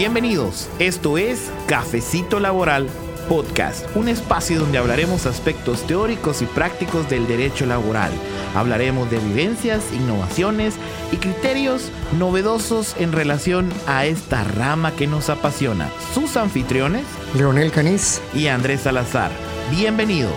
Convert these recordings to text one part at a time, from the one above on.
Bienvenidos. Esto es Cafecito Laboral Podcast, un espacio donde hablaremos aspectos teóricos y prácticos del derecho laboral. Hablaremos de vivencias, innovaciones y criterios novedosos en relación a esta rama que nos apasiona. Sus anfitriones, Leonel Caniz y Andrés Salazar. Bienvenidos.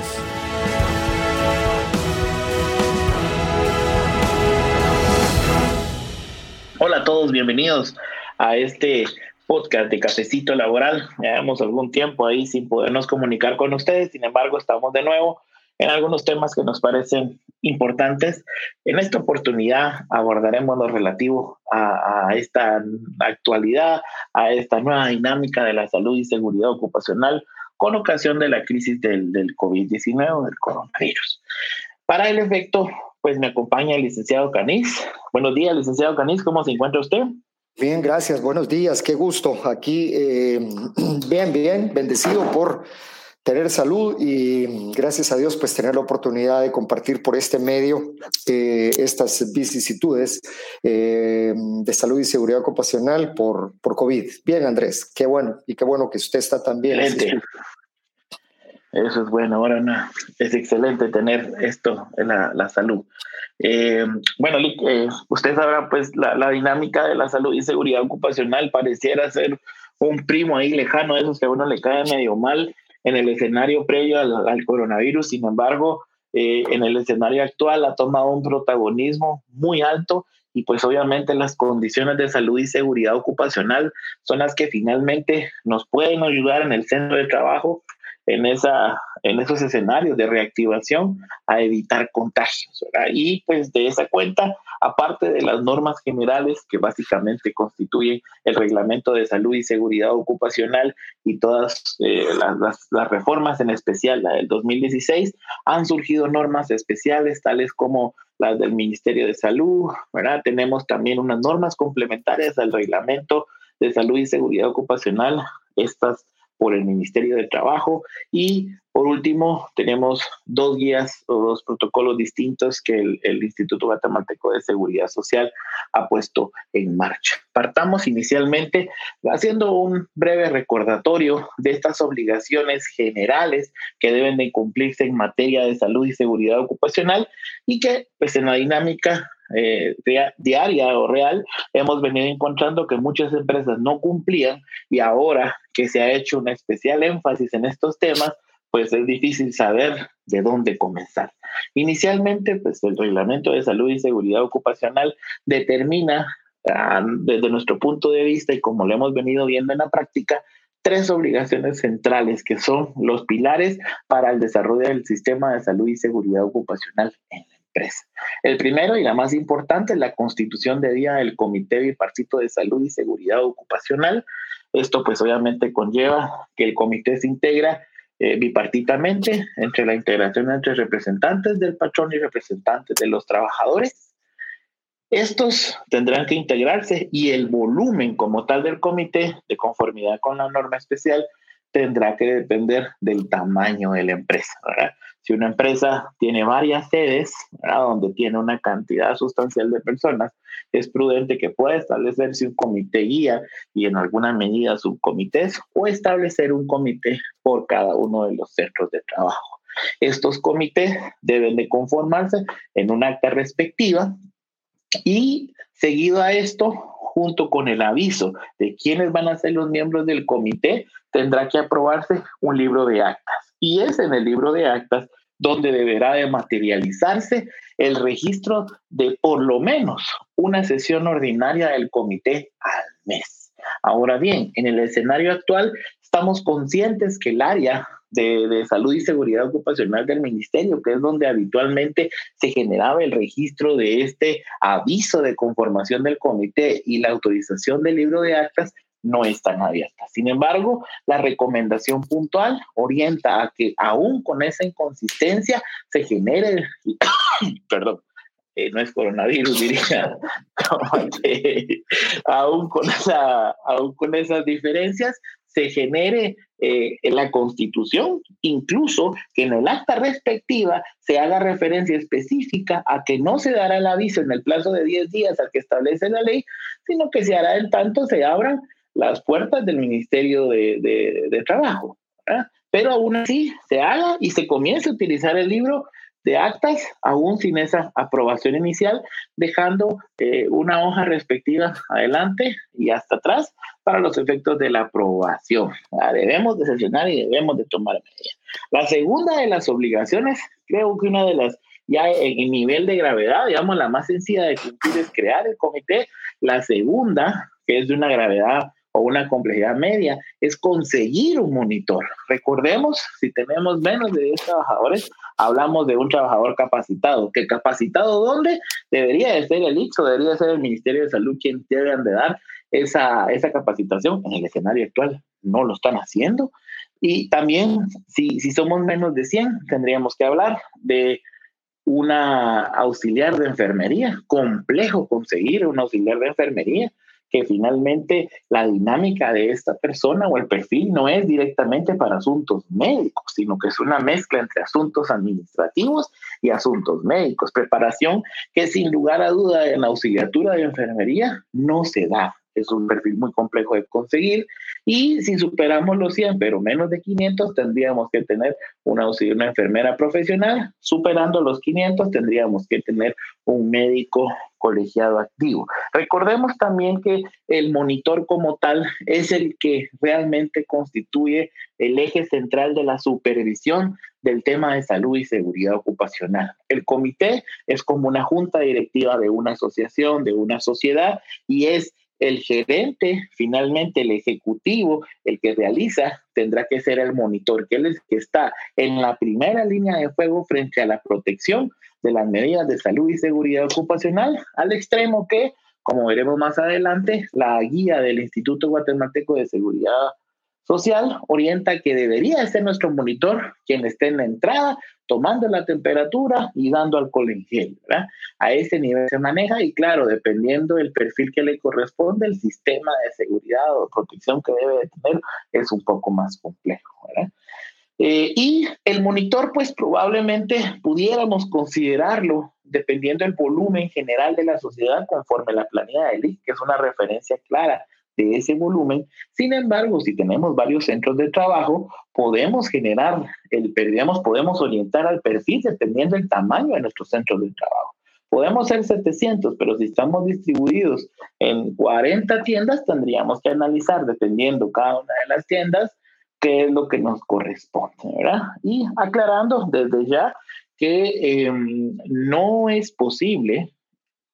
Hola a todos, bienvenidos a este podcast de Cafecito Laboral. Llevamos algún tiempo ahí sin podernos comunicar con ustedes, sin embargo estamos de nuevo en algunos temas que nos parecen importantes. En esta oportunidad abordaremos lo relativo a, esta actualidad, a esta nueva dinámica de la salud y seguridad ocupacional con ocasión de la crisis del, del COVID-19, del coronavirus. Para el efecto, pues me acompaña el licenciado Caniz. Buenos días, licenciado Caniz, ¿cómo se encuentra usted? Bien, gracias, buenos días, qué gusto. Aquí, eh, bien, bien, bendecido por tener salud y gracias a Dios, pues tener la oportunidad de compartir por este medio eh, estas vicisitudes eh, de salud y seguridad ocupacional por, por COVID. Bien, Andrés, qué bueno y qué bueno que usted está también. Excelente. Eso es bueno, ahora no. Es excelente tener esto, la, la salud. Eh, bueno, eh, usted sabrá, pues la, la, dinámica de la salud y seguridad ocupacional pareciera ser un primo ahí lejano, de esos que a uno le cae medio mal en el escenario previo al, coronavirus. Sin embargo, eh, en el escenario actual ha tomado un protagonismo muy alto y pues obviamente las condiciones de salud y seguridad ocupacional son las que finalmente nos pueden ayudar en el centro de trabajo en, esa, en esos escenarios de reactivación a evitar contagios. Y pues de esa cuenta, aparte de las normas generales que básicamente constituyen el reglamento de salud y seguridad ocupacional y todas eh, las, las, reformas, en especial la del 2016, han surgido normas especiales tales como las del Ministerio de Salud, ¿verdad? Tenemos también unas normas complementarias al reglamento de salud y seguridad ocupacional. Estas por el Ministerio de Trabajo y por último tenemos dos guías o dos protocolos distintos que el, Instituto Guatemalteco de Seguridad Social ha puesto en marcha. Partamos inicialmente haciendo un breve recordatorio de estas obligaciones generales que deben de cumplirse en materia de salud y seguridad ocupacional y que pues en la dinámica eh, diaria o real, hemos venido encontrando que muchas empresas no cumplían y ahora que se ha hecho un especial énfasis en estos temas, pues es difícil saber de dónde comenzar. Inicialmente, pues el Reglamento de Salud y Seguridad Ocupacional determina, ah, desde nuestro punto de vista y como lo hemos venido viendo en la práctica, tres obligaciones centrales que son los pilares para el desarrollo del sistema de salud y seguridad ocupacional en el primero y la más importante es la constitución de día del Comité Bipartito de Salud y Seguridad Ocupacional. Esto pues obviamente conlleva que el comité se integra eh, bipartitamente entre la integración entre representantes del patrón y representantes de los trabajadores. Estos tendrán que integrarse y el volumen como tal del comité, de conformidad con la norma especial, tendrá que depender del tamaño de la empresa. Si una empresa tiene varias sedes, donde tiene una cantidad sustancial de personas, es prudente que pueda establecerse un comité guía y en alguna medida subcomités o establecer un comité por cada uno de los centros de trabajo. Estos comités deben de conformarse en un acta respectiva y seguido a esto, junto con el aviso de quiénes van a ser los miembros del comité, tendrá que aprobarse un libro de actas y es en el libro de actas donde deberá de materializarse el registro de por lo menos una sesión ordinaria del comité al mes. Ahora bien, en el escenario actual estamos conscientes que el área de, de, salud y seguridad ocupacional del ministerio, que es donde habitualmente se generaba el registro de este aviso de conformación del comité y la autorización del libro de actas, no están abiertas. Sin embargo, la recomendación puntual orienta a que aún con esa inconsistencia se genere, perdón, eh, no es coronavirus, diría, aún, con esa, aún con esas diferencias, se genere eh, la constitución, incluso que en el acta respectiva se haga referencia específica a que no se dará el aviso en el plazo de 10 días al que establece la ley, sino que se hará en tanto se abran las puertas del Ministerio de, Trabajo. Pero aún así se haga y se comience a utilizar el libro de actas, aún sin esa aprobación inicial, dejando eh, una hoja respectiva adelante y hasta atrás para los efectos de la aprobación. debemos de sesionar y debemos de tomar medidas. La segunda de las obligaciones, creo que una de las ya en nivel de gravedad, digamos, la más sencilla de cumplir es crear el comité. La segunda, que es de una gravedad o una complejidad media, es conseguir un monitor. Recordemos, si tenemos menos de 10 trabajadores, hablamos de un trabajador capacitado. ¿Que capacitado dónde? Debería de ser el IX o debería ser el Ministerio de Salud quien deben de dar esa, esa capacitación. En el escenario actual no lo están haciendo. Y también, si, si somos menos de 100, tendríamos que hablar de una auxiliar de enfermería. Complejo conseguir un auxiliar de enfermería que finalmente la dinámica de esta persona o el perfil no es directamente para asuntos médicos, sino que es una mezcla entre asuntos administrativos y asuntos médicos. Preparación que sin lugar a duda en la auxiliatura de enfermería no se da es un perfil muy complejo de conseguir. Y si superamos los 100, pero menos de 500, tendríamos que tener una, una enfermera profesional. Superando los 500, tendríamos que tener un médico colegiado activo. Recordemos también que el monitor como tal es el que realmente constituye el eje central de la supervisión del tema de salud y seguridad ocupacional. El comité es como una junta directiva de una asociación, de una sociedad, y es el gerente, finalmente el ejecutivo, el que realiza, tendrá que ser el monitor, que que está en la primera línea de fuego frente a la protección de las medidas de salud y seguridad ocupacional, al extremo que, como veremos más adelante, la guía del Instituto Guatemalteco de Seguridad social orienta que debería ser nuestro monitor quien esté en la entrada, tomando la temperatura y dando alcohol en gel. ¿verdad? A ese nivel se maneja y claro, dependiendo del perfil que le corresponde, el sistema de seguridad o protección que debe de tener es un poco más complejo. ¿verdad? Eh, y el monitor, pues probablemente pudiéramos considerarlo dependiendo del volumen general de la sociedad conforme la planilla del IC, que es una referencia clara de ese volumen. Sin embargo, si tenemos varios centros de trabajo, podemos generar el, digamos, podemos orientar al perfil dependiendo del tamaño de nuestros centros de trabajo. Podemos ser 700, pero si estamos distribuidos en 40 tiendas, tendríamos que analizar, dependiendo cada una de las tiendas, qué es lo que nos corresponde, ¿verdad? Y aclarando desde ya que em, no es posible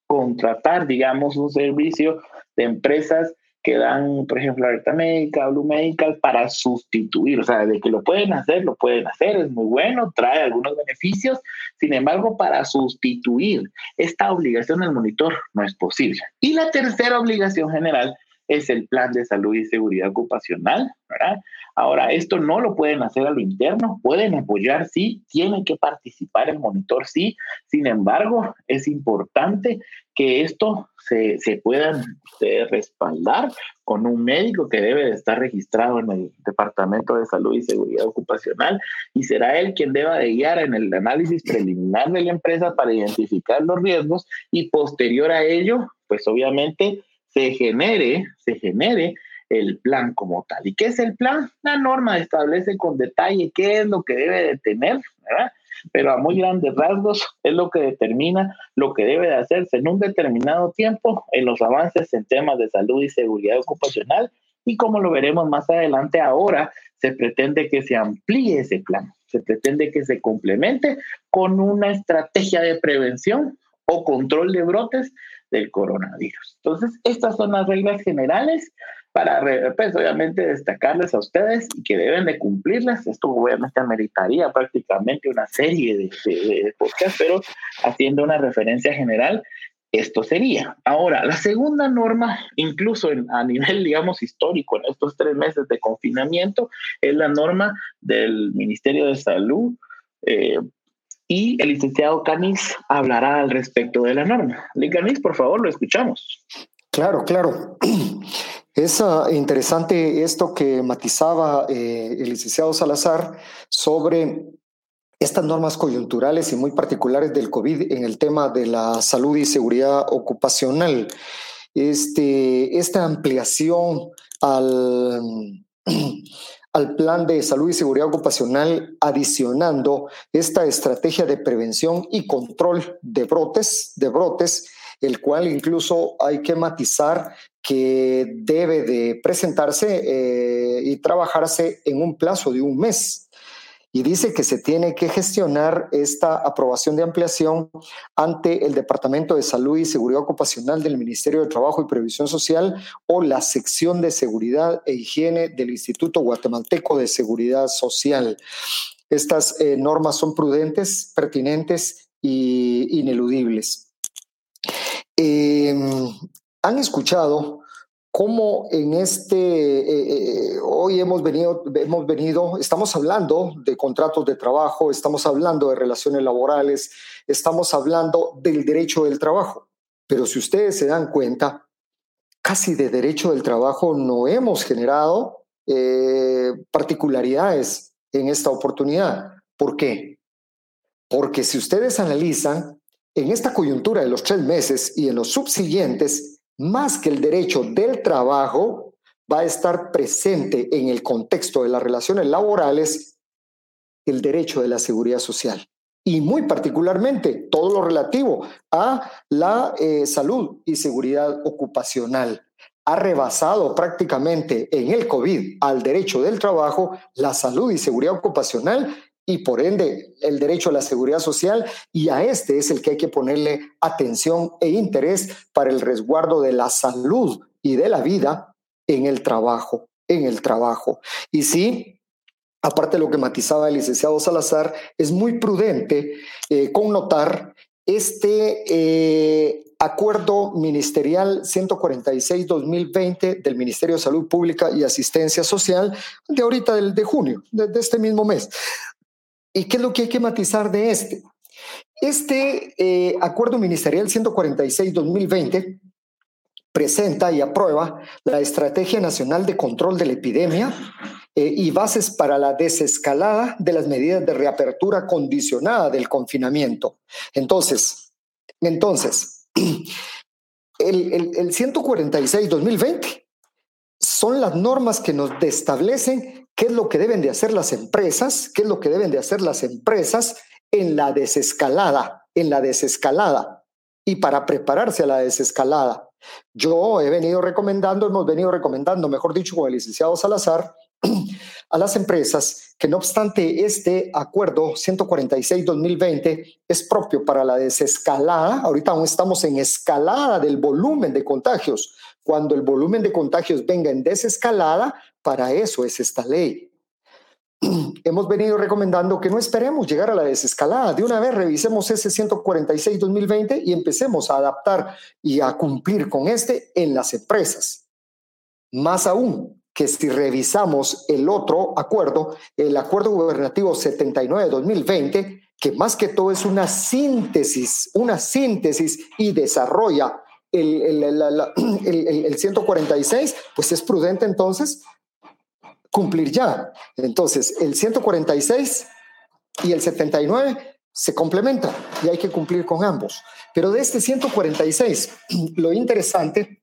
contratar, digamos, un servicio de empresas que dan, por ejemplo, alerta médica, Blue Medical, para sustituir, o sea, de que lo pueden hacer, lo pueden hacer, es muy bueno, trae algunos beneficios, sin embargo, para sustituir esta obligación del monitor no es posible. Y la tercera obligación general es el plan de salud y seguridad ocupacional, ¿verdad? Ahora, esto no lo pueden hacer a lo interno, pueden apoyar, sí, tienen que participar el monitor, sí, sin embargo, es importante que esto se, se pueda eh, respaldar con un médico que debe de estar registrado en el Departamento de Salud y Seguridad Ocupacional y será él quien deba de guiar en el análisis preliminar de la empresa para identificar los riesgos y posterior a ello, pues obviamente se genere, se genere el plan como tal. ¿Y qué es el plan? La norma establece con detalle qué es lo que debe de tener, ¿verdad? Pero a muy grandes rasgos es lo que determina lo que debe de hacerse en un determinado tiempo en los avances en temas de salud y seguridad ocupacional y como lo veremos más adelante ahora, se pretende que se amplíe ese plan, se pretende que se complemente con una estrategia de prevención o control de brotes del coronavirus. Entonces, estas son las reglas generales para, pues, obviamente, destacarles a ustedes y que deben de cumplirlas. Esto obviamente ameritaría prácticamente una serie de, de, pero haciendo una referencia general, esto sería. Ahora, la segunda norma, incluso a nivel, digamos, histórico, en estos tres meses de confinamiento, es la norma del Ministerio de Salud eh, y el licenciado Canis hablará al respecto de la norma. Canis, por favor, lo escuchamos. Claro, claro. Es uh, interesante esto que matizaba eh, el licenciado Salazar sobre estas normas coyunturales y muy particulares del COVID en el tema de la salud y seguridad ocupacional. Este, esta ampliación al, al plan de salud y seguridad ocupacional adicionando esta estrategia de prevención y control de brotes, de brotes, el cual incluso hay que matizar que debe de presentarse eh, y trabajarse en un plazo de un mes y dice que se tiene que gestionar esta aprobación de ampliación ante el Departamento de Salud y Seguridad Ocupacional del Ministerio de Trabajo y Previsión Social o la sección de Seguridad e Higiene del Instituto Guatemalteco de Seguridad Social. Estas eh, normas son prudentes, pertinentes e ineludibles. Em, han escuchado cómo en este, eh, eh, hoy hemos venido, hemos venido, estamos hablando de contratos de trabajo, estamos hablando de relaciones laborales, estamos hablando del derecho del trabajo. Pero si ustedes se dan cuenta, casi de derecho del trabajo no hemos generado eh, particularidades en esta oportunidad. ¿Por qué? Porque si ustedes analizan, en esta coyuntura de los tres meses y en los subsiguientes, más que el derecho del trabajo, va a estar presente en el contexto de las relaciones laborales el derecho de la seguridad social y muy particularmente todo lo relativo a la eh, salud y seguridad ocupacional. Ha rebasado prácticamente en el COVID al derecho del trabajo, la salud y seguridad ocupacional y por ende el derecho a la seguridad social y a este es el que hay que ponerle atención e interés para el resguardo de la salud y de la vida en el trabajo, en el trabajo. Y sí, aparte de lo que matizaba el licenciado Salazar, es muy prudente eh, connotar este eh, acuerdo ministerial 146-2020 del Ministerio de Salud Pública y Asistencia Social de ahorita del, de junio, de este mismo mes, ¿Y qué es lo que hay que matizar de este? Este eh, acuerdo ministerial 146-2020 presenta y aprueba la Estrategia Nacional de Control de la Epidemia eh, y bases para la desescalada de las medidas de reapertura condicionada del confinamiento. Entonces, entonces, el, el, el 146-2020 son las normas que nos establecen qué es lo que deben de hacer las empresas, qué es lo que deben de hacer las empresas en la desescalada, en la desescalada y para prepararse a la desescalada. Yo he venido recomendando, hemos venido recomendando, mejor dicho, con el licenciado Salazar, a las empresas que no obstante este acuerdo 146-2020 es propio para la desescalada, ahorita aún estamos en escalada del volumen de contagios, cuando el volumen de contagios venga en desescalada, para eso es esta ley. Hemos venido recomendando que no esperemos llegar a la desescalada. De una vez revisemos ese 146-2020 y empecemos a adaptar y a cumplir con este en las empresas. Más aún, que si revisamos el otro acuerdo, el acuerdo gubernativo 79-2020, que más que todo es una síntesis, una síntesis y desarrolla el, el, el, 146, pues es prudente entonces cumplir ya. Entonces, el 146 y el 79 se complementan y hay que cumplir con ambos. Pero de este 146, lo interesante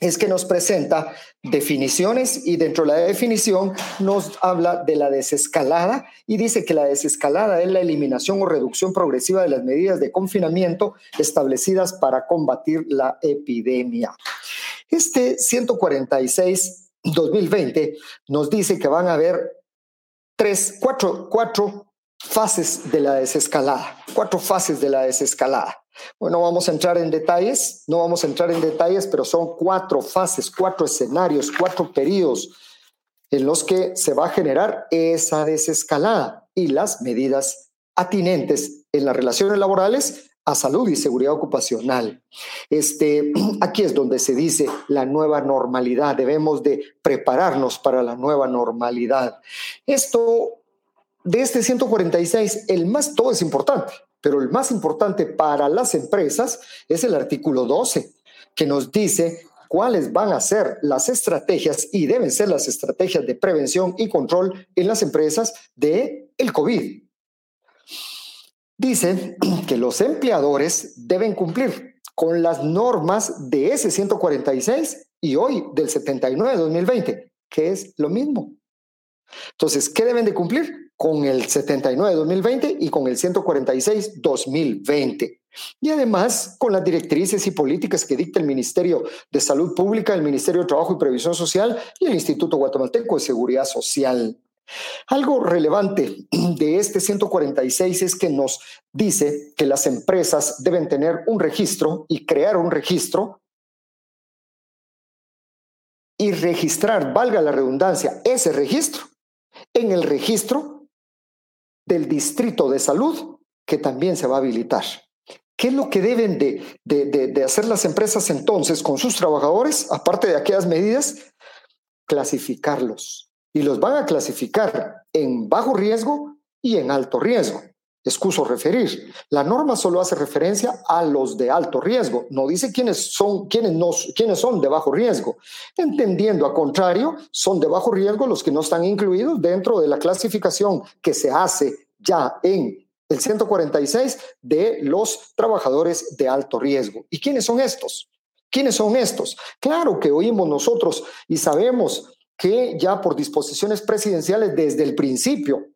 es que nos presenta definiciones y dentro de la definición nos habla de la desescalada y dice que la desescalada es la eliminación o reducción progresiva de las medidas de confinamiento establecidas para combatir la epidemia. Este 146 2020 nos dice que van a haber tres, cuatro, cuatro fases de la desescalada, cuatro fases de la desescalada. Bueno, vamos a entrar en detalles, no vamos a entrar en detalles, pero son cuatro fases, cuatro escenarios, cuatro periodos en los que se va a generar esa desescalada y las medidas atinentes en las relaciones laborales a salud y seguridad ocupacional. Este, aquí es donde se dice la nueva normalidad, debemos de prepararnos para la nueva normalidad. Esto de este 146, el más todo es importante, pero el más importante para las empresas es el artículo 12, que nos dice cuáles van a ser las estrategias y deben ser las estrategias de prevención y control en las empresas de el COVID. Dice que los empleadores deben cumplir con las normas de ese 146 y hoy del 79-2020, que es lo mismo. Entonces, ¿qué deben de cumplir? Con el 79-2020 y con el 146-2020. Y además con las directrices y políticas que dicta el Ministerio de Salud Pública, el Ministerio de Trabajo y Previsión Social y el Instituto Guatemalteco de Seguridad Social. Algo relevante de este 146 es que nos dice que las empresas deben tener un registro y crear un registro y registrar, valga la redundancia, ese registro en el registro del distrito de salud que también se va a habilitar. ¿Qué es lo que deben de, de, hacer las empresas entonces con sus trabajadores, aparte de aquellas medidas? Clasificarlos. Y los van a clasificar en bajo riesgo y en alto riesgo excuso referir. La norma solo hace referencia a los de alto riesgo, no dice quiénes son, quiénes, no, quiénes son de bajo riesgo. Entendiendo a contrario, son de bajo riesgo los que no están incluidos dentro de la clasificación que se hace ya en el 146 de los trabajadores de alto riesgo. ¿Y quiénes son estos? ¿Quiénes son estos? Claro que oímos nosotros y sabemos que ya por disposiciones presidenciales desde el principio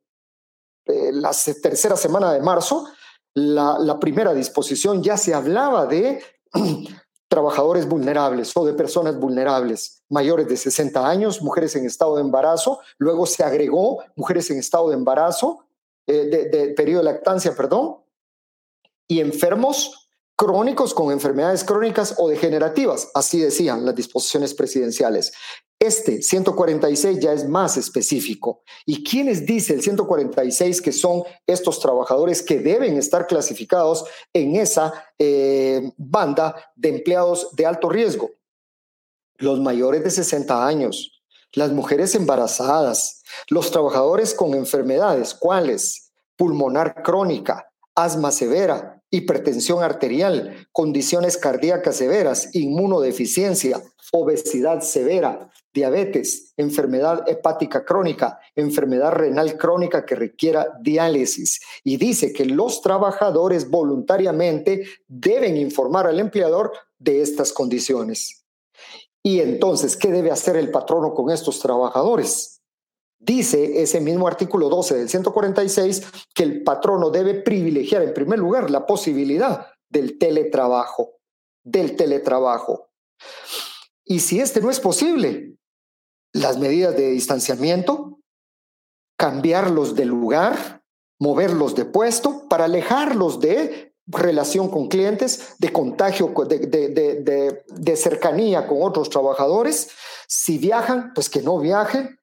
eh, la tercera semana de marzo, la, primera disposición ya se hablaba de trabajadores vulnerables o de personas vulnerables mayores de 60 años, mujeres en estado de embarazo, luego se agregó mujeres en estado de embarazo, eh, de, de periodo de lactancia, perdón, y enfermos crónicos con enfermedades crónicas o degenerativas, así decían las disposiciones presidenciales. Este 146 ya es más específico. ¿Y quiénes dice el 146 que son estos trabajadores que deben estar clasificados en esa eh, banda de empleados de alto riesgo? Los mayores de 60 años, las mujeres embarazadas, los trabajadores con enfermedades, ¿cuáles? Pulmonar crónica, asma severa, hipertensión arterial, condiciones cardíacas severas, inmunodeficiencia, obesidad severa, diabetes, enfermedad hepática crónica, enfermedad renal crónica que requiera diálisis. Y dice que los trabajadores voluntariamente deben informar al empleador de estas condiciones. Y entonces, ¿qué debe hacer el patrono con estos trabajadores? Dice ese mismo artículo 12 del 146 que el patrono debe privilegiar en primer lugar la posibilidad del teletrabajo, del teletrabajo. Y si este no es posible, las medidas de distanciamiento, cambiarlos de lugar, moverlos de puesto para alejarlos de relación con clientes, de contagio, de, de, cercanía con otros trabajadores. Si viajan, pues que no viajen.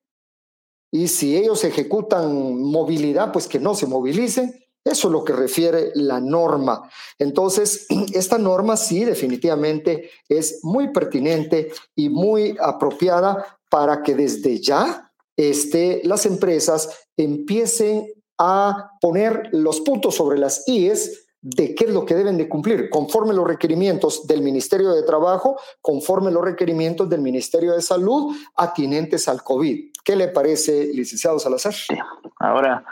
Y si ellos ejecutan movilidad, pues que no se movilicen. Eso es lo que refiere la norma. Entonces, esta norma sí definitivamente es muy pertinente y muy apropiada para que desde ya este, las empresas empiecen a poner los puntos sobre las IES de qué es lo que deben de cumplir, conforme los requerimientos del Ministerio de Trabajo, conforme los requerimientos del Ministerio de Salud atinentes al COVID. ¿Qué le parece, licenciado Salazar? Ahora,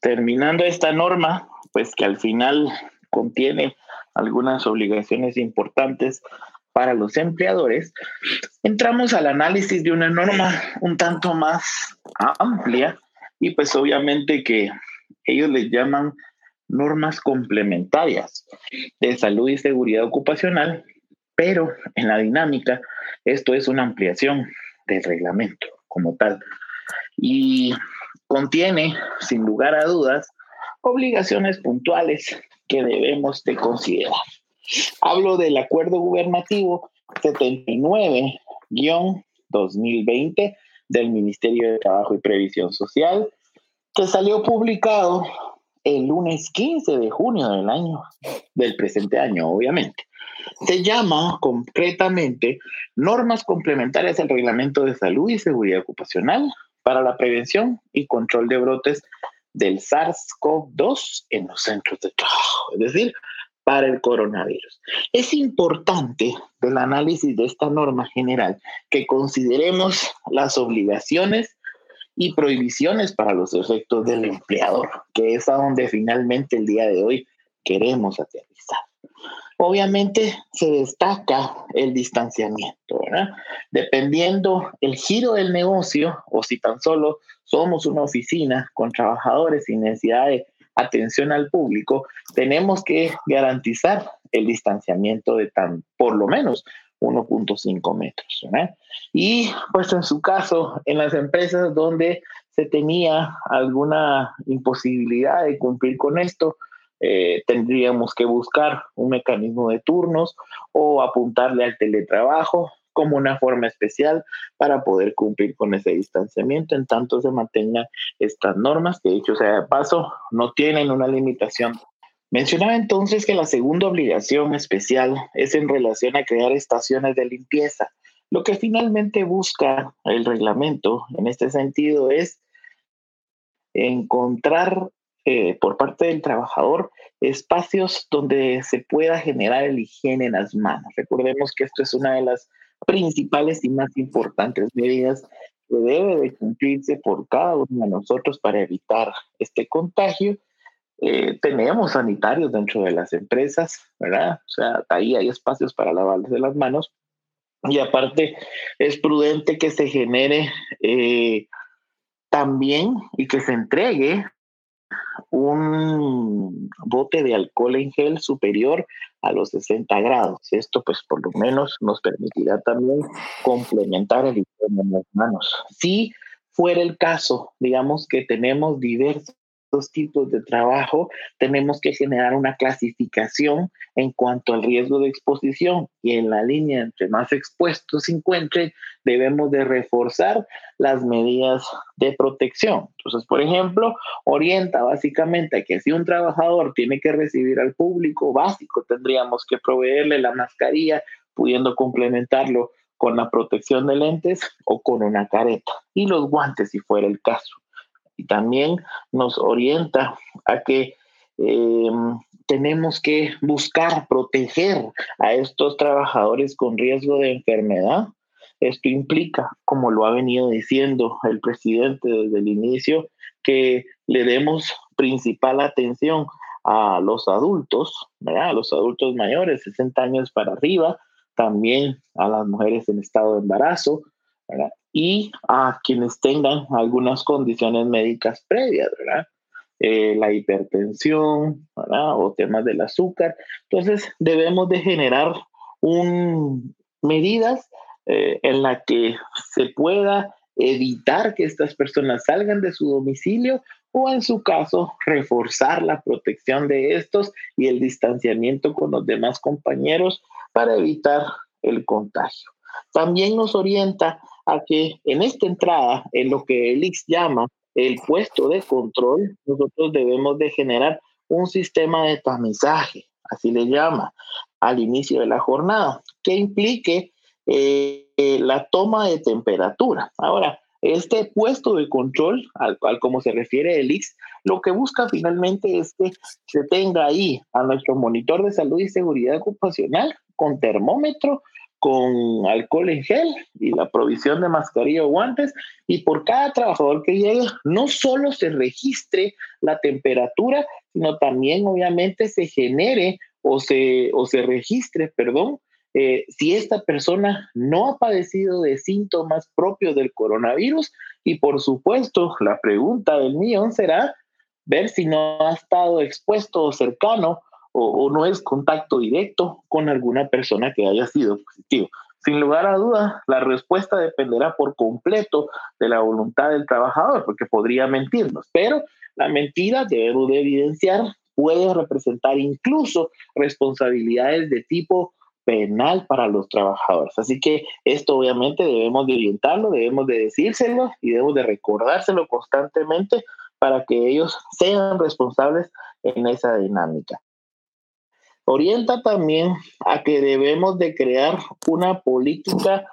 terminando esta norma, pues que al final contiene algunas obligaciones importantes para los empleadores, entramos al análisis de una norma un tanto más amplia y pues obviamente que ellos les llaman normas complementarias de salud y seguridad ocupacional, pero en la dinámica esto es una ampliación del reglamento como tal y contiene sin lugar a dudas obligaciones puntuales que debemos de considerar. Hablo del acuerdo gubernativo 79-2020 del Ministerio de Trabajo y Previsión Social, que salió publicado el lunes 15 de junio del año, del presente año, obviamente. Se llama concretamente Normas Complementarias al Reglamento de Salud y Seguridad Ocupacional para la Prevención y Control de Brotes del SARS-CoV-2 en los centros de trabajo. Es decir, para el coronavirus. Es importante del análisis de esta norma general que consideremos las obligaciones y prohibiciones para los efectos del empleador, que es a donde finalmente el día de hoy queremos aterrizar. obviamente se destaca el distanciamiento, ¿verdad? Dependiendo el giro del negocio o si tan solo somos una oficina con trabajadores sin necesidad de atención al público, tenemos que garantizar el distanciamiento de tan, por lo menos 1.5 metros. ¿verdad? Y pues en su caso, en las empresas donde se tenía alguna imposibilidad de cumplir con esto, eh, tendríamos que buscar un mecanismo de turnos o apuntarle al teletrabajo como una forma especial para poder cumplir con ese distanciamiento en tanto se mantengan estas normas que dicho sea de paso no tienen una limitación. Mencionaba entonces que la segunda obligación especial es en relación a crear estaciones de limpieza. Lo que finalmente busca el reglamento en este sentido es encontrar eh, por parte del trabajador espacios donde se pueda generar el higiene en las manos. Recordemos que esto es una de las principales y más importantes medidas que debe de cumplirse por cada uno de nosotros para evitar este contagio. Eh, tenemos sanitarios dentro de las empresas, ¿verdad? O sea, ahí hay espacios para lavarse las manos. Y aparte, es prudente que se genere eh, también y que se entregue un bote de alcohol en gel superior a los 60 grados. Esto pues por lo menos nos permitirá también complementar el higiene en las manos. Si fuera el caso, digamos que tenemos diversos tipos de trabajo, tenemos que generar una clasificación en cuanto al riesgo de exposición y en la línea entre más expuestos se encuentren, debemos de reforzar las medidas de protección. Entonces, por ejemplo, orienta básicamente a que si un trabajador tiene que recibir al público básico, tendríamos que proveerle la mascarilla, pudiendo complementarlo con la protección de lentes o con una careta y los guantes si fuera el caso y también nos orienta a que em, tenemos que buscar proteger a estos trabajadores con riesgo de enfermedad. Esto implica, como lo ha venido diciendo el presidente desde el inicio, que le demos principal atención a los adultos, a los adultos mayores, 60 años para arriba, también a las mujeres en estado de embarazo, y a quienes tengan algunas condiciones médicas previas, ¿verdad? Eh, la hipertensión o temas del azúcar. Entonces debemos de generar un, medidas eh, en las que se pueda evitar que estas personas salgan de su domicilio o en su caso reforzar la protección de estos y el distanciamiento con los demás compañeros para evitar el contagio. También nos orienta a que en esta entrada, en lo que el Ix llama el puesto de control, nosotros debemos de generar un sistema de tamizaje, así le llama, al inicio de la jornada, que implique eh, la toma de temperatura. Ahora, este puesto de control, al cual como se refiere el Ix, lo que busca finalmente es que se tenga ahí a nuestro monitor de salud y seguridad ocupacional con termómetro con alcohol en gel y la provisión de mascarilla o guantes y por cada trabajador que llegue no solo se registre la temperatura, sino también obviamente se genere o se, o se registre, perdón, eh, si esta persona no ha padecido de síntomas propios del coronavirus. Y por supuesto la pregunta del millón será ver si no ha estado expuesto o cercano o, no es contacto directo con alguna persona que haya sido positivo. Sin lugar a duda, la respuesta dependerá por completo de la voluntad del trabajador, porque podría mentirnos, pero la mentira, debemos de evidenciar, puede representar incluso responsabilidades de tipo penal para los trabajadores. Así que esto obviamente debemos de orientarlo, debemos de decírselo y debemos de recordárselo constantemente para que ellos sean responsables en esa dinámica orienta también a que debemos de crear una política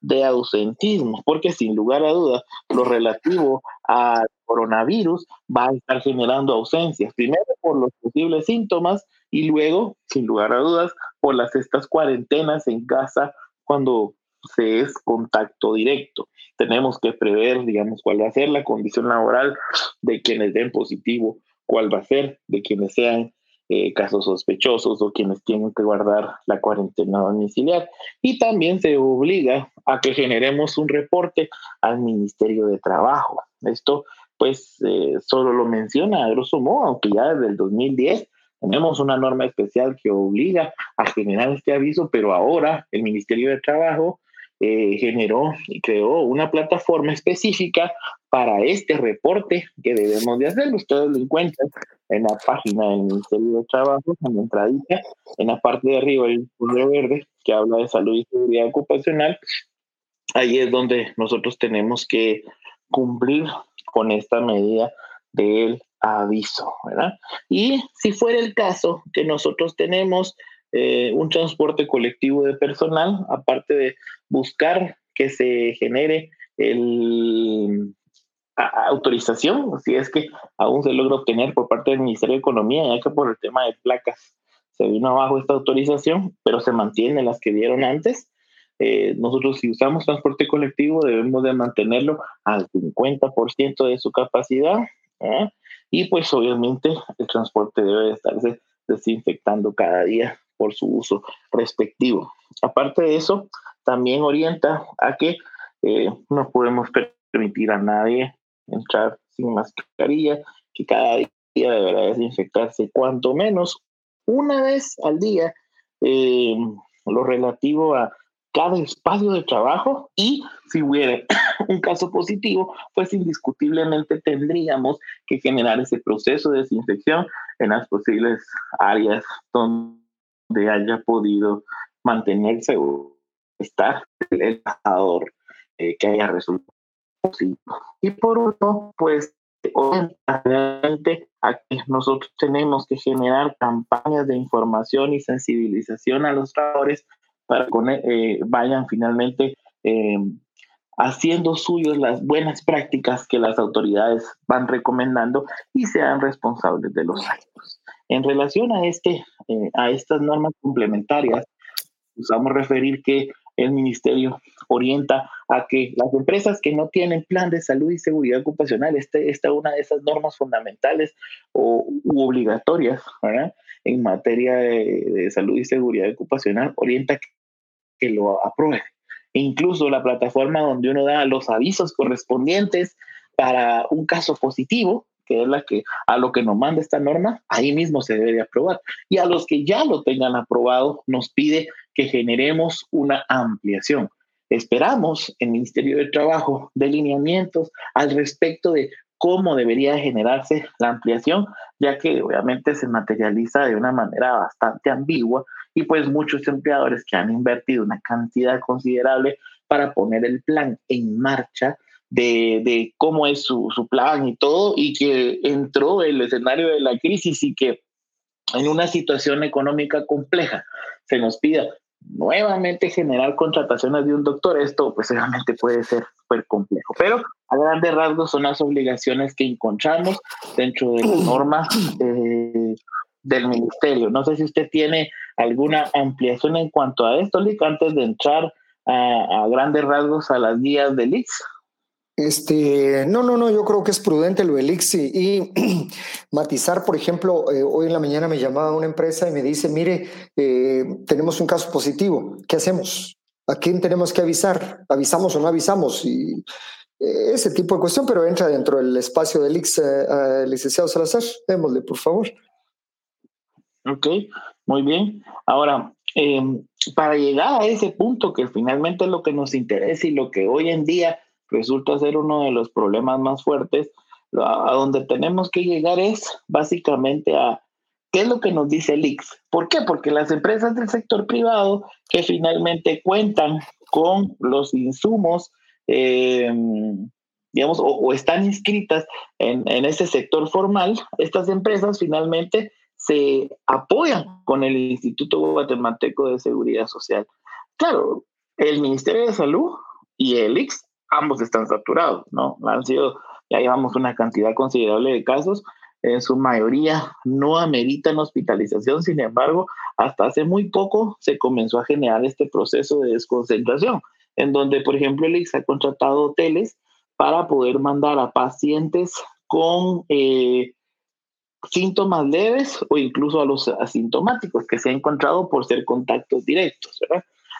de ausentismo, porque sin lugar a dudas, lo relativo al coronavirus va a estar generando ausencias, primero por los posibles síntomas y luego, sin lugar a dudas, por las estas cuarentenas en casa cuando se es contacto directo. Tenemos que prever, digamos, cuál va a ser la condición laboral de quienes den positivo, cuál va a ser de quienes sean eh, casos sospechosos o quienes tienen que guardar la cuarentena domiciliar. Y también se obliga a que generemos un reporte al Ministerio de Trabajo. Esto pues eh, solo lo menciona a grosso modo, aunque ya desde el 2010 tenemos una norma especial que obliga a generar este aviso, pero ahora el Ministerio de Trabajo eh, generó y creó una plataforma específica para este reporte que debemos de hacer. Ustedes lo encuentran en la página del Ministerio de Trabajo, en la entradita, en la parte de arriba el cuadro verde que habla de salud y seguridad ocupacional. Ahí es donde nosotros tenemos que cumplir con esta medida del aviso, ¿verdad? Y si fuera el caso que nosotros tenemos eh, un transporte colectivo de personal, aparte de buscar que se genere el autorización, si es que aún se logra obtener por parte del Ministerio de Economía, ya que por el tema de placas se vino abajo esta autorización, pero se mantienen las que dieron antes. Eh, nosotros si usamos transporte colectivo debemos de mantenerlo al 50% de su capacidad ¿eh? y pues obviamente el transporte debe de estarse desinfectando cada día por su uso respectivo. Aparte de eso, también orienta a que eh, no podemos permitir a nadie entrar sin mascarilla, que cada día deberá desinfectarse cuanto menos una vez al día eh, lo relativo a cada espacio de trabajo y si hubiera un caso positivo, pues indiscutiblemente tendríamos que generar ese proceso de desinfección en las posibles áreas donde de haya podido mantenerse o estar el trabajador eh, que haya resultado positivo. Y por último, pues obviamente aquí nosotros tenemos que generar campañas de información y sensibilización a los trabajadores para que eh, vayan finalmente eh, haciendo suyos las buenas prácticas que las autoridades van recomendando y sean responsables de los actos. En relación a, este, eh, a estas normas complementarias, usamos referir que el ministerio orienta a que las empresas que no tienen plan de salud y seguridad ocupacional, este, esta es una de esas normas fundamentales o u obligatorias en materia de, salud y seguridad ocupacional, orienta que, lo apruebe. incluso la plataforma donde uno da los avisos correspondientes para un caso positivo, que es la que a lo que nos manda esta norma, ahí mismo se debe de aprobar. Y a los que ya lo tengan aprobado, nos pide que generemos una ampliación. Esperamos el Ministerio de Trabajo delineamientos al respecto de cómo debería generarse la ampliación, ya que obviamente se materializa de una manera bastante ambigua y pues muchos empleadores que han invertido una cantidad considerable para poner el plan en marcha, de, cómo es su, plan y todo, y que entró el escenario de la crisis y que en una situación económica compleja se nos pida nuevamente generar contrataciones de un doctor, esto pues realmente puede ser súper complejo. Pero a grandes rasgos son las obligaciones que encontramos dentro de la norma del ministerio. No sé si usted tiene alguna ampliación en cuanto a esto, Lick, antes de entrar a, a grandes rasgos a las guías del IX. Este, no, no, no, yo creo que es prudente lo ICSI y matizar, por ejemplo, eh, hoy en la mañana me llamaba una empresa y me dice, mire, eh, tenemos un caso positivo, ¿qué hacemos? ¿A quién tenemos que avisar? ¿Avisamos o no avisamos? Y eh, ese tipo de cuestión, pero entra dentro del espacio del IX, licenciado Salazar, démosle, por favor. Ok, muy bien. Ahora, para llegar a ese punto que finalmente es lo que nos interesa y lo que hoy en día resulta ser uno de los problemas más fuertes. A donde tenemos que llegar es básicamente a qué es lo que nos dice el IX. ¿Por qué? Porque las empresas del sector privado que finalmente cuentan con los insumos, em, digamos, o, están inscritas en, en ese sector formal, estas empresas finalmente se apoyan con el Instituto Guatemalteco de Seguridad Social. Claro, el Ministerio de Salud y el IX ambos están saturados, ¿no? Han sido, ya llevamos una cantidad considerable de casos, en su mayoría no ameritan hospitalización, sin embargo, hasta hace muy poco se comenzó a generar este proceso de desconcentración, en donde, por ejemplo, el IX ha contratado hoteles para poder mandar a pacientes con, eh, síntomas leves o incluso a los asintomáticos que se ha encontrado por ser contactos directos.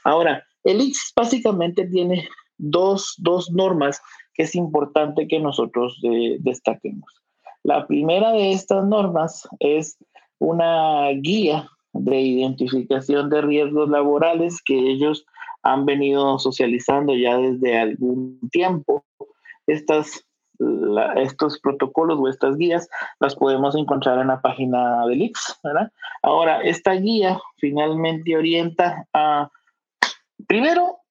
Ahora, el IX básicamente tiene dos, normas que es importante que nosotros eh, destaquemos. La primera de estas normas es una guía de identificación de riesgos laborales que ellos han venido socializando ya desde algún tiempo. Estas, estos protocolos o estas guías las podemos encontrar en la página del IX. Ahora, esta guía finalmente orienta a, primero,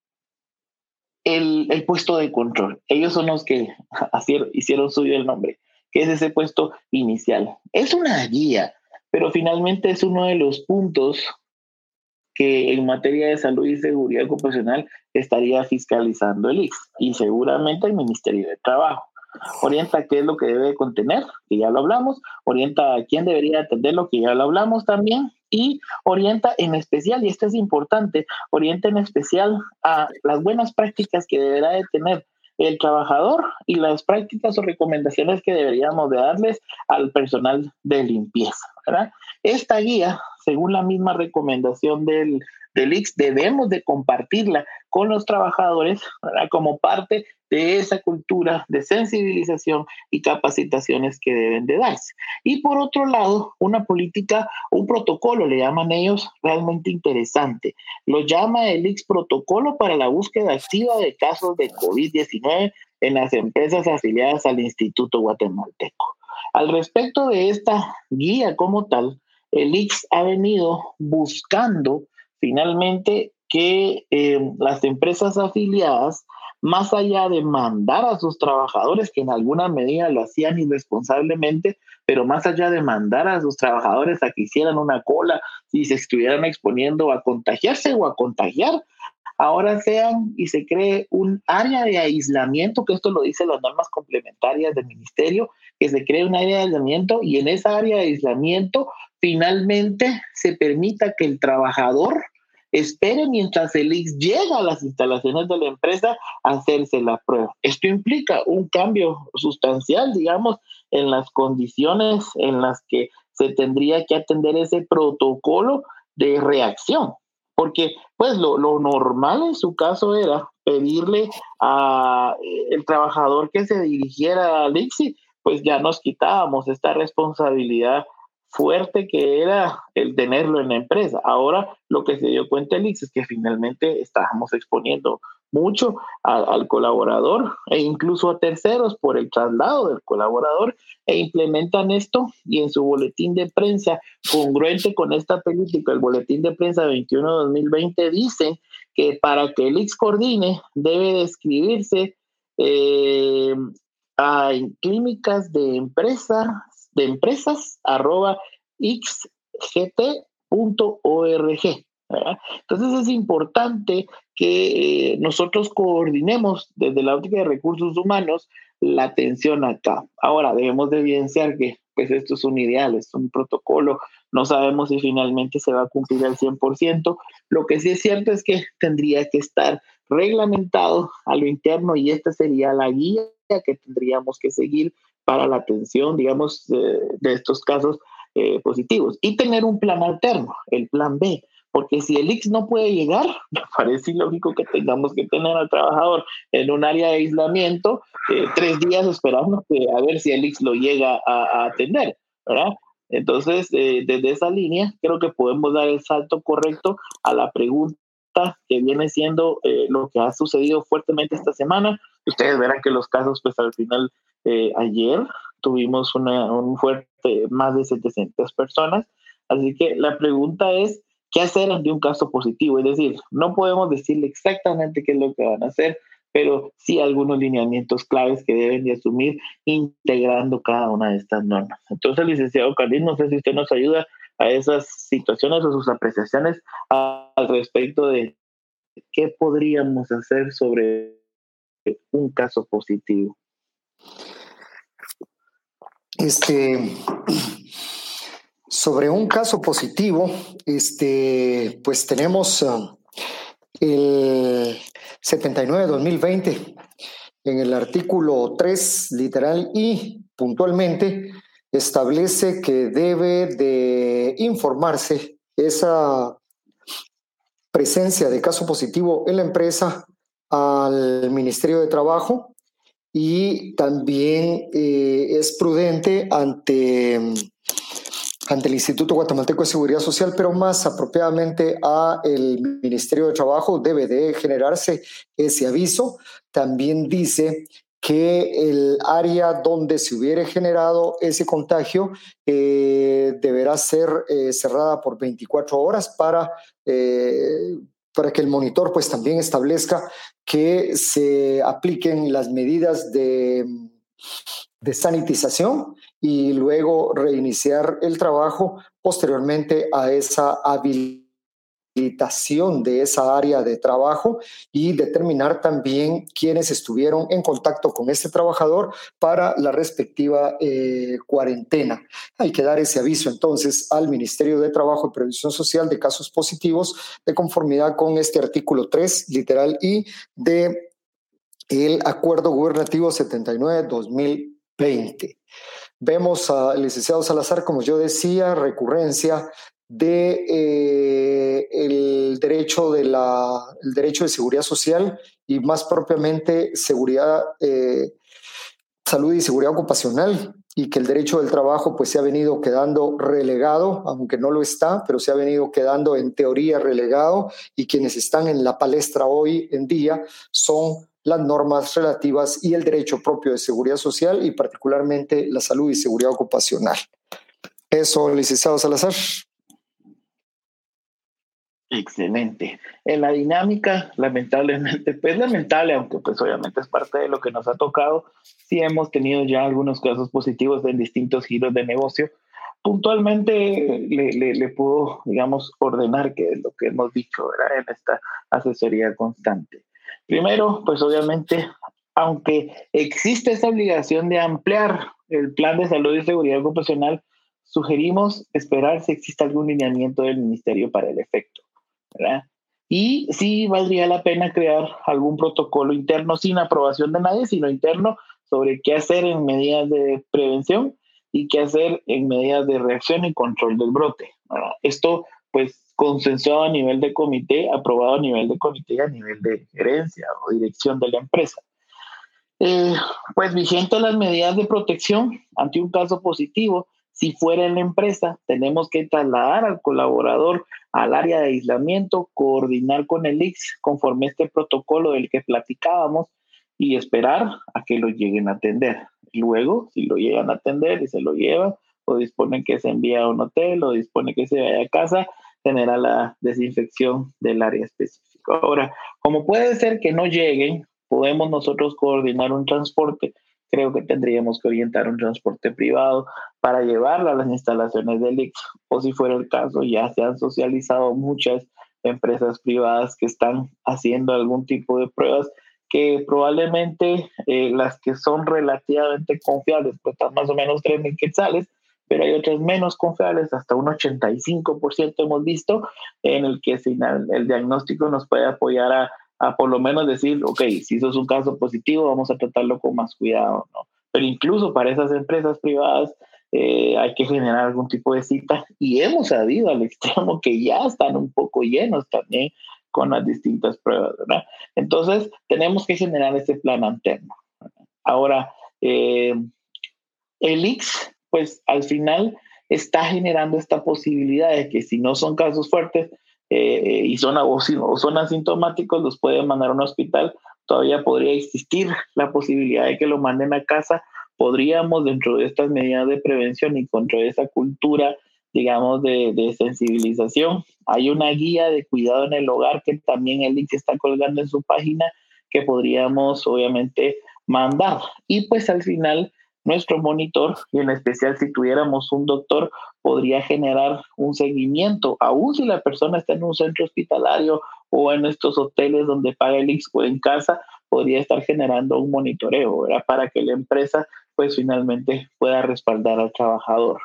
el, el, puesto de control. Ellos son los que hicieron suyo el nombre, que es ese puesto inicial. Es una guía, pero finalmente es uno de los puntos que en materia de salud y seguridad ocupacional estaría fiscalizando el IX y seguramente el Ministerio de Trabajo. Orienta qué es lo que debe contener, que ya lo hablamos, orienta a quién debería atender lo que ya lo hablamos también, y orienta en especial, y esto es importante, orienta en especial a las buenas prácticas que deberá de tener el trabajador y las prácticas o recomendaciones que deberíamos de darles al personal de limpieza. Esta guía, según la misma recomendación del, del debemos de compartirla con los trabajadores como parte de esa cultura de sensibilización y capacitaciones que deben de darse. Y por otro lado, una política, un protocolo, le llaman ellos, realmente interesante. Lo llama el IX protocolo para la búsqueda activa de casos de COVID-19 en las empresas afiliadas al Instituto Guatemalteco. Al respecto de esta guía como tal, el IX ha venido buscando finalmente que eh, las empresas afiliadas más allá de mandar a sus trabajadores, que en alguna medida lo hacían irresponsablemente, pero más allá de mandar a sus trabajadores a que hicieran una cola y se estuvieran exponiendo a contagiarse o a contagiar, ahora sean y se cree un área de aislamiento, que esto lo dice las normas complementarias del ministerio, que se cree un área de aislamiento y en esa área de aislamiento finalmente se permita que el trabajador espere mientras el IX llega a las instalaciones de la empresa a hacerse la prueba. Esto implica un cambio sustancial, digamos, en las condiciones en las que se tendría que atender ese protocolo de reacción. Porque, pues, lo, normal en su caso era pedirle a eh, trabajador que se dirigiera al ICSI, pues ya nos quitábamos esta responsabilidad fuerte que era el tenerlo en la empresa. Ahora lo que se dio cuenta el IX es que finalmente estábamos exponiendo mucho al colaborador e incluso a terceros por el traslado del colaborador e implementan esto y en su boletín de prensa congruente con esta política, el boletín de prensa 21-2020 dice que para que el coordine debe describirse eh, a clínicas de empresas de empresas arroba xgt.org. Entonces es importante que eh, nosotros coordinemos desde la óptica de recursos humanos la atención acá. Ahora debemos de evidenciar que pues esto es un ideal, es un protocolo, no sabemos si finalmente se va a cumplir al 100%. Lo que sí es cierto es que tendría que estar reglamentado a lo interno y esta sería la guía que tendríamos que seguir para la atención, digamos, de estos casos eh, positivos. Y tener un plan alterno, el plan B, porque si el IX no puede llegar, me parece lógico que tengamos que tener al trabajador en un área de aislamiento eh, tres días esperando que, a ver si el IX lo llega a, atender, ¿verdad? Entonces, eh, desde esa línea, creo que podemos dar el salto correcto a la pregunta que viene siendo lo que ha sucedido fuertemente esta semana. Ustedes verán que los casos, pues al final eh, ayer tuvimos una, un fuerte, más de 700 personas. Así que la pregunta es, ¿qué hacer ante un caso positivo? Es decir, no podemos decirle exactamente qué es lo que van a hacer, pero sí algunos lineamientos claves que deben de asumir integrando cada una de estas normas. Entonces, licenciado Carlín, no sé si usted nos ayuda a esas situaciones o sus apreciaciones al respecto de qué podríamos hacer sobre un caso positivo. Este, sobre un caso positivo, este, pues tenemos uh, el 79-2020 en el artículo 3, literal y puntualmente, establece que debe de informarse esa presencia de caso positivo en la empresa al Ministerio de Trabajo y también eh, es prudente ante, ante el Instituto Guatemalteco de Seguridad Social, pero más apropiadamente a el Ministerio de Trabajo debe de generarse ese aviso. También dice que el área donde se hubiere generado ese contagio eh, deberá ser eh, cerrada por 24 horas para para que el monitor pues también establezca que se apliquen las medidas de, sanitización y luego reiniciar el trabajo posteriormente a esa de esa área de trabajo y determinar también quiénes estuvieron en contacto con este trabajador para la respectiva eh, cuarentena. Hay que dar ese aviso entonces al Ministerio de Trabajo y Previsión Social de casos positivos de conformidad con este artículo 3, literal I, de el Acuerdo Gubernativo 79-2020. Vemos al licenciado Salazar, como yo decía, recurrencia de eh, el derecho de la derecho de seguridad social y más propiamente seguridad eh, salud y seguridad ocupacional y que el derecho del trabajo pues se ha venido quedando relegado, aunque no lo está, pero se ha venido quedando en teoría relegado y quienes están en la palestra hoy en día son las normas relativas y el derecho propio de seguridad social y particularmente la salud y seguridad ocupacional. Eso, licenciado Salazar. Excelente. En la dinámica, lamentablemente, pues lamentable, aunque pues obviamente es parte de lo que nos ha tocado, sí hemos tenido ya algunos casos positivos en distintos giros de negocio. Puntualmente le, le, puedo, digamos, ordenar que es lo que hemos dicho ¿verdad? en esta asesoría constante. Primero, pues obviamente, aunque existe esa obligación de ampliar el plan de salud y seguridad ocupacional, sugerimos esperar si existe algún lineamiento del ministerio para el efecto. Y sí valdría la pena crear algún protocolo interno sin aprobación de nadie, sino interno sobre qué hacer en medidas de prevención y qué hacer en medidas de reacción y control del brote. Esto, pues, consensuado a nivel de comité, aprobado a nivel de comité y a nivel de gerencia o dirección de la empresa. Eh, pues vigente las medidas de protección ante un caso positivo, si fuera en la empresa, tenemos que trasladar al colaborador al área de aislamiento, coordinar con el IX conforme este protocolo del que platicábamos y esperar a que lo lleguen a atender. Luego, si lo llegan a atender y se lo llevan, o disponen que se envía a un hotel o disponen que se vaya a casa, genera la desinfección del área específica. Ahora, como puede ser que no lleguen, podemos nosotros coordinar un transporte creo que tendríamos que orientar un transporte privado para llevarla a las instalaciones del IX. O si fuera el caso, ya se han socializado muchas empresas privadas que están haciendo algún tipo de pruebas que probablemente eh, las que son relativamente confiables cuestan más o menos 3.000 quetzales, pero hay otras menos confiables, hasta un 85% hemos visto, en el que el diagnóstico nos puede apoyar a a por lo menos decir, ok, si eso es un caso positivo, vamos a tratarlo con más cuidado, ¿no? Pero incluso para esas empresas privadas eh, hay que generar algún tipo de cita y hemos sabido al extremo que ya están un poco llenos también con las distintas pruebas, ¿verdad? Entonces, tenemos que generar ese plan interno. Ahora, eh, el X, pues al final está generando esta posibilidad de que si no son casos fuertes, eh, y son, o, son asintomáticos, los pueden mandar a un hospital, todavía podría existir la posibilidad de que lo manden a casa. Podríamos, dentro de estas medidas de prevención y contra esa cultura, digamos, de, de, sensibilización, hay una guía de cuidado en el hogar que también el link está colgando en su página que podríamos, obviamente, mandar. Y pues al final nuestro monitor, y en especial si tuviéramos un doctor, podría generar un seguimiento, aún si la persona está en un centro hospitalario o en estos hoteles donde paga el IX o en casa, podría estar generando un monitoreo, ¿verdad? Para que la empresa, pues finalmente pueda respaldar al trabajador.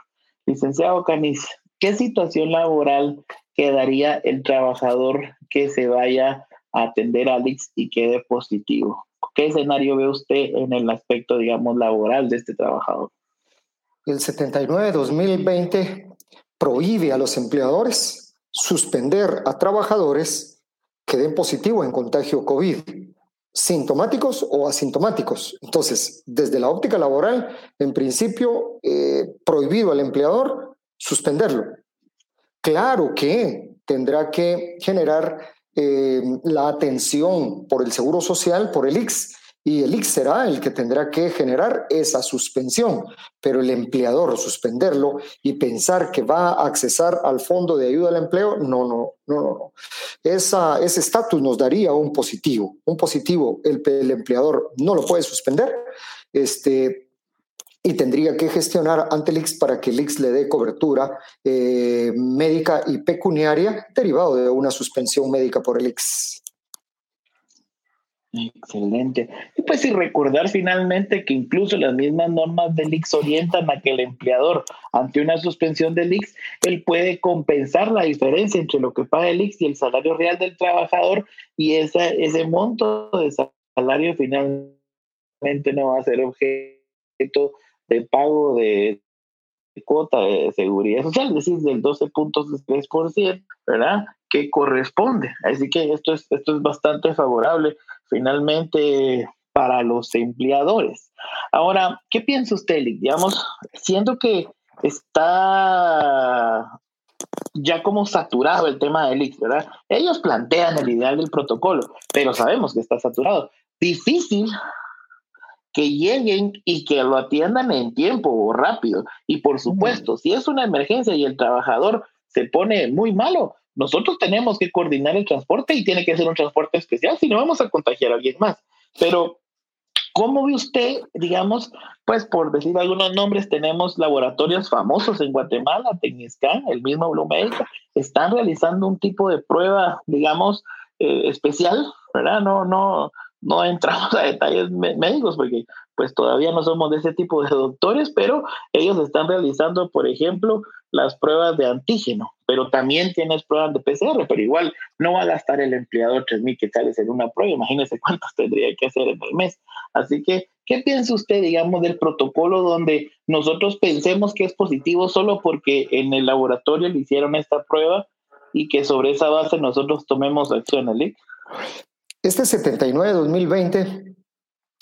Licenciado Canis, ¿qué situación laboral quedaría el trabajador que se vaya a atender al IX y quede positivo? ¿Qué escenario ve usted en el aspecto, digamos, laboral de este trabajador? el 79-2020 prohíbe a los empleadores suspender a trabajadores que den positivo en contagio COVID, sintomáticos o asintomáticos. Entonces, desde la óptica laboral, en principio, eh, prohibido al empleador suspenderlo. Claro que tendrá que generar eh, la atención por el Seguro Social, por el IX, y el IX será el que tendrá que generar esa suspensión, pero el empleador suspenderlo y pensar que va a accesar al fondo de ayuda al empleo, no, no, no, no. Esa, ese estatus nos daría un positivo. Un positivo, el, el empleador no lo puede suspender, este, y tendría que gestionar ante el IX para que el IX le dé cobertura eh, médica y pecuniaria derivado de una suspensión médica por el IX. Excelente. Y pues y recordar finalmente que incluso las mismas normas del IX orientan a que el empleador ante una suspensión del IX, él puede compensar la diferencia entre lo que paga el IX y el salario real del trabajador y esa, ese monto de salario finalmente no va a ser objeto de pago de cuota de seguridad social, es decir, del 12.3%, ¿verdad? Que corresponde. Así que esto es, esto es bastante favorable finalmente para los empleadores. Ahora, ¿qué piensa usted, Lick? Digamos, siendo que está ya como saturado el tema del IX, ¿verdad? Ellos plantean el ideal del protocolo, pero sabemos que está saturado. Difícil que lleguen y que lo atiendan en tiempo o rápido. Y por supuesto, si es una emergencia y el trabajador se pone muy malo, nosotros tenemos que coordinar el transporte y tiene que ser un transporte especial, si no vamos a contagiar a alguien más. Pero, ¿cómo ve usted, digamos, pues por decir algunos nombres, tenemos laboratorios famosos en Guatemala, Tecniscan, el mismo Blue Medical, están realizando un tipo de prueba, digamos, eh, especial, ¿verdad? No, no, no entramos a detalles médicos porque pues todavía no somos de ese tipo de doctores, pero ellos están realizando, por ejemplo, las pruebas de antígeno, pero también tienes pruebas de PCR, pero igual no va a gastar el empleador 3.000 quetzales en una prueba, imagínese cuántos tendría que hacer en el mes. Así que, ¿qué piensa usted, digamos, del protocolo donde nosotros pensemos que es positivo solo porque en el laboratorio le hicieron esta prueba y que sobre esa base nosotros tomemos acción, ¿sí? Este 79-2020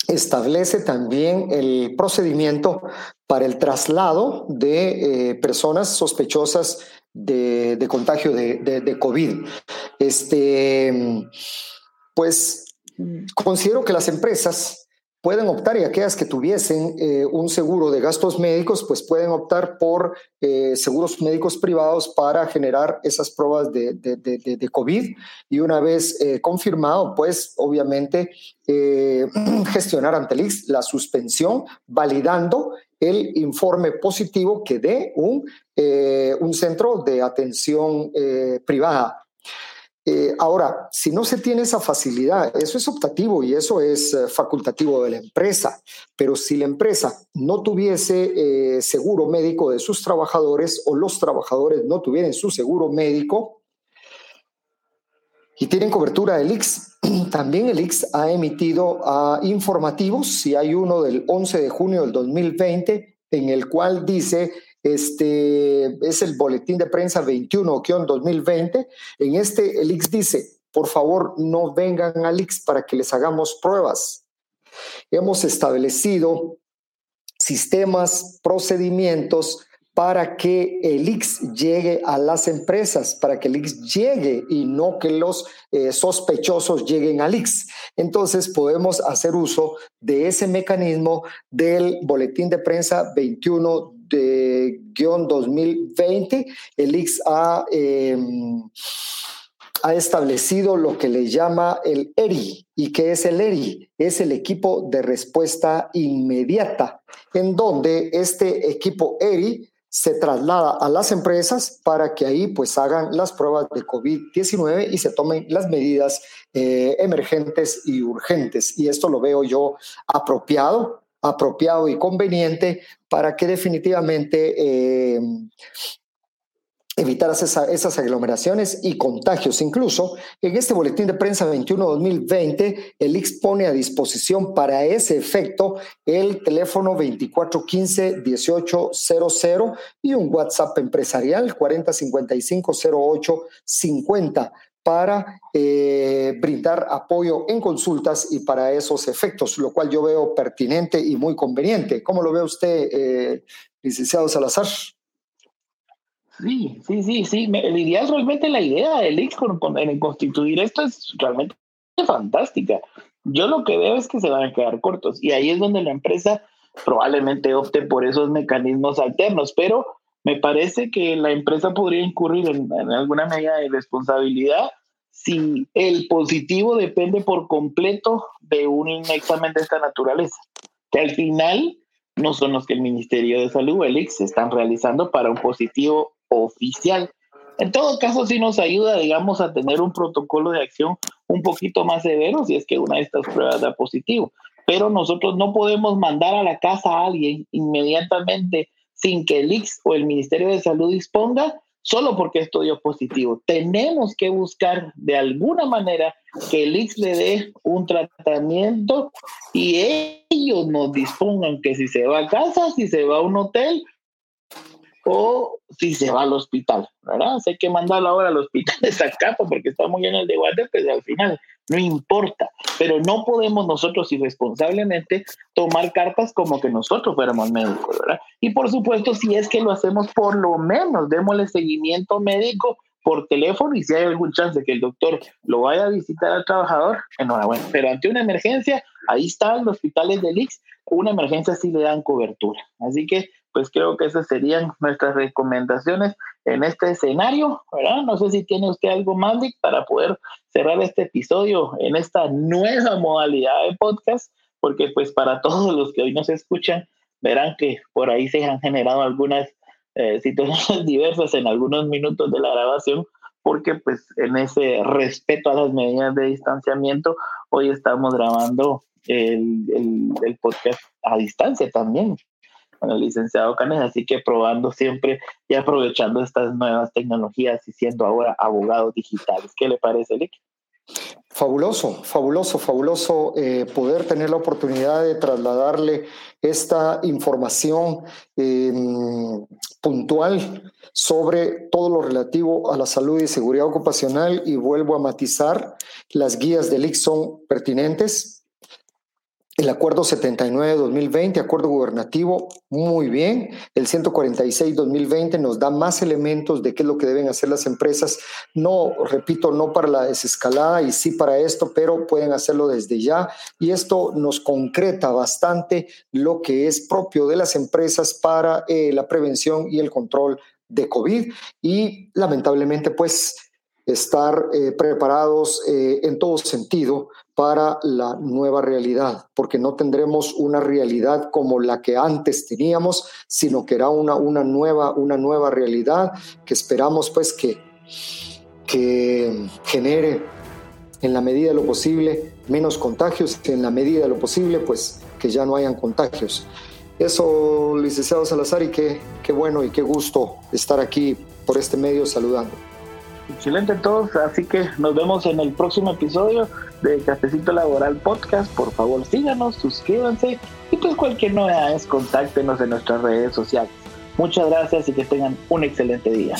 establece también el procedimiento para el traslado de eh, personas sospechosas de, contagio de, de, COVID. Este, pues considero que las empresas pueden optar y aquellas que tuviesen eh, un seguro de gastos médicos, pues pueden optar por eh, seguros médicos privados para generar esas pruebas de, de, de, COVID y una vez eh, confirmado, pues obviamente gestionar ante el la suspensión, validando el informe positivo que dé un, un centro de atención privada. Eh, ahora, si no se tiene esa facilidad, eso es optativo y eso es eh, facultativo de la empresa, pero si la empresa no tuviese eh, seguro médico de sus trabajadores o los trabajadores no tuvieran su seguro médico y tienen cobertura del IX, también el IX ha emitido informativos, si hay uno del 11 de junio del 2020, en el cual dice este es el boletín de prensa 21-2020. En este, el IX dice, por favor, no vengan al IX para que les hagamos pruebas. Hemos establecido sistemas, procedimientos para que el IX llegue a las empresas, para que el IX llegue y no que los eh, sospechosos lleguen al IX. Entonces podemos hacer uso de ese mecanismo del boletín de prensa 21 de guion 2020, el IX ha, em, ha establecido lo que le llama el ERI. ¿Y qué es el ERI? Es el equipo de respuesta inmediata, en donde este equipo ERI se traslada a las empresas para que ahí pues hagan las pruebas de COVID-19 y se tomen las medidas eh, emergentes y urgentes. Y esto lo veo yo apropiado apropiado y conveniente para que definitivamente eh, esas aglomeraciones y contagios. Incluso en este boletín de prensa 21-2020, el IX pone a disposición para ese efecto el teléfono 2415-1800 y un WhatsApp empresarial 4055-0850 para eh, brindar apoyo en consultas y para esos efectos, lo cual yo veo pertinente y muy conveniente. ¿Cómo lo ve usted, eh, licenciado Salazar? Sí, sí, sí, sí. El ideal realmente la idea del IX en constituir esto es realmente fantástica. Yo lo que veo es que se van a quedar cortos y ahí es donde la empresa probablemente opte por esos mecanismos alternos, pero me parece que la empresa podría incurrir en, alguna medida de responsabilidad si el positivo depende por completo de un examen de esta naturaleza, que al final no son los que el Ministerio de Salud, el IX, están realizando para un positivo oficial. En todo caso, sí nos ayuda, digamos, a tener un protocolo de acción un poquito más severo si es que una de estas pruebas da positivo. Pero nosotros no podemos mandar a la casa a alguien inmediatamente sin que el IX o el Ministerio de Salud disponga, solo porque esto dio positivo. Tenemos que buscar de alguna manera que el IX le dé un tratamiento y ellos nos dispongan que si se va a casa, si se va a un hotel o si se va al hospital, ¿verdad? hay que mandarlo ahora al hospital de Zacapa porque está muy en el debate, pues al final no importa, pero no podemos nosotros irresponsablemente tomar cartas como que nosotros fuéramos médicos, ¿verdad? Y por supuesto, si es que lo hacemos, por lo menos démosle seguimiento médico por teléfono y si hay algún chance de que el doctor lo vaya a visitar al trabajador, enhorabuena. Pero ante una emergencia, ahí están los hospitales del IX, una emergencia sí le dan cobertura. Así que pues creo que esas serían nuestras recomendaciones en este escenario, ¿verdad? No sé si tiene usted algo más, para poder cerrar este episodio en esta nueva modalidad de podcast, porque pues para todos los que hoy nos escuchan, verán que por ahí se han generado algunas eh, situaciones diversas en algunos minutos de la grabación, porque pues en ese respeto a las medidas de distanciamiento, hoy estamos grabando el, el, el podcast a distancia también el licenciado Canes, así que probando siempre y aprovechando estas nuevas tecnologías y siendo ahora abogados digitales. ¿Qué le parece, Lick? Fabuloso, fabuloso, fabuloso eh, poder tener la oportunidad de trasladarle esta información em, puntual sobre todo lo relativo a la salud y seguridad ocupacional y vuelvo a matizar, las guías del IC son pertinentes, el acuerdo 79-2020, acuerdo gubernativo, muy bien. El 146-2020 nos da más elementos de qué es lo que deben hacer las empresas. No, repito, no para la desescalada y sí para esto, pero pueden hacerlo desde ya. Y esto nos concreta bastante lo que es propio de las empresas para eh, la prevención y el control de COVID. Y lamentablemente, pues estar eh, preparados eh, en todo sentido para la nueva realidad, porque no tendremos una realidad como la que antes teníamos, sino que era una, una, nueva, una nueva realidad que esperamos pues que, que genere en la medida de lo posible menos contagios, en la medida de lo posible pues que ya no hayan contagios. Eso, licenciado Salazar, y qué, qué bueno y qué gusto estar aquí por este medio saludando. Excelente todos, así que nos vemos en el próximo episodio de Cafecito Laboral Podcast. Por favor, síganos, suscríbanse y pues cualquier novedad es contáctenos en nuestras redes sociales. Muchas gracias y que tengan un excelente día.